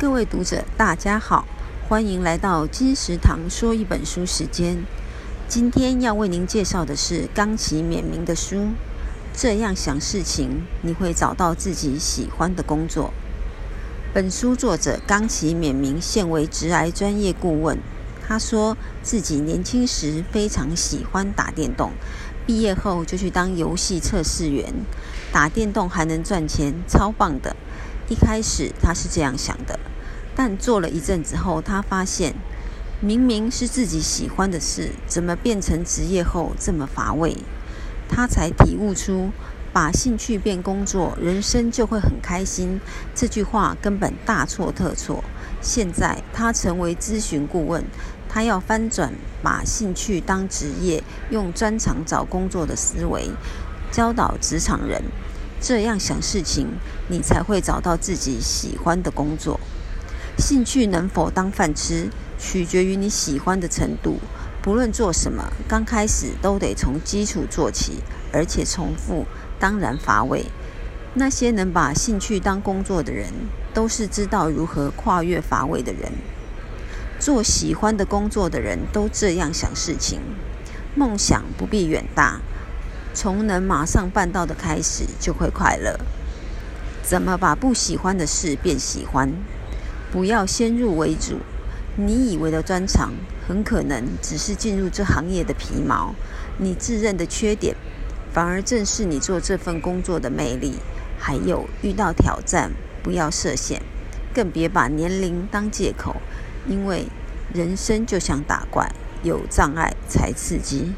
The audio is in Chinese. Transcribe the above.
各位读者，大家好，欢迎来到金石堂说一本书时间。今天要为您介绍的是冈崎勉明的书。这样想事情，你会找到自己喜欢的工作。本书作者冈崎勉明现为职涯专业顾问。他说自己年轻时非常喜欢打电动，毕业后就去当游戏测试员，打电动还能赚钱，超棒的。一开始他是这样想的，但做了一阵子后，他发现明明是自己喜欢的事，怎么变成职业后这么乏味？他才体悟出。把兴趣变工作，人生就会很开心。这句话根本大错特错。现在他成为咨询顾问，他要翻转把兴趣当职业、用专长找工作的思维，教导职场人这样想事情，你才会找到自己喜欢的工作。兴趣能否当饭吃，取决于你喜欢的程度。不论做什么，刚开始都得从基础做起，而且重复。当然乏味。那些能把兴趣当工作的人，都是知道如何跨越乏味的人。做喜欢的工作的人都这样想事情。梦想不必远大，从能马上办到的开始就会快乐。怎么把不喜欢的事变喜欢？不要先入为主。你以为的专长，很可能只是进入这行业的皮毛。你自认的缺点。反而正是你做这份工作的魅力。还有遇到挑战，不要设限，更别把年龄当借口，因为人生就像打怪，有障碍才刺激。